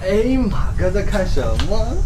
哎马哥在看什么？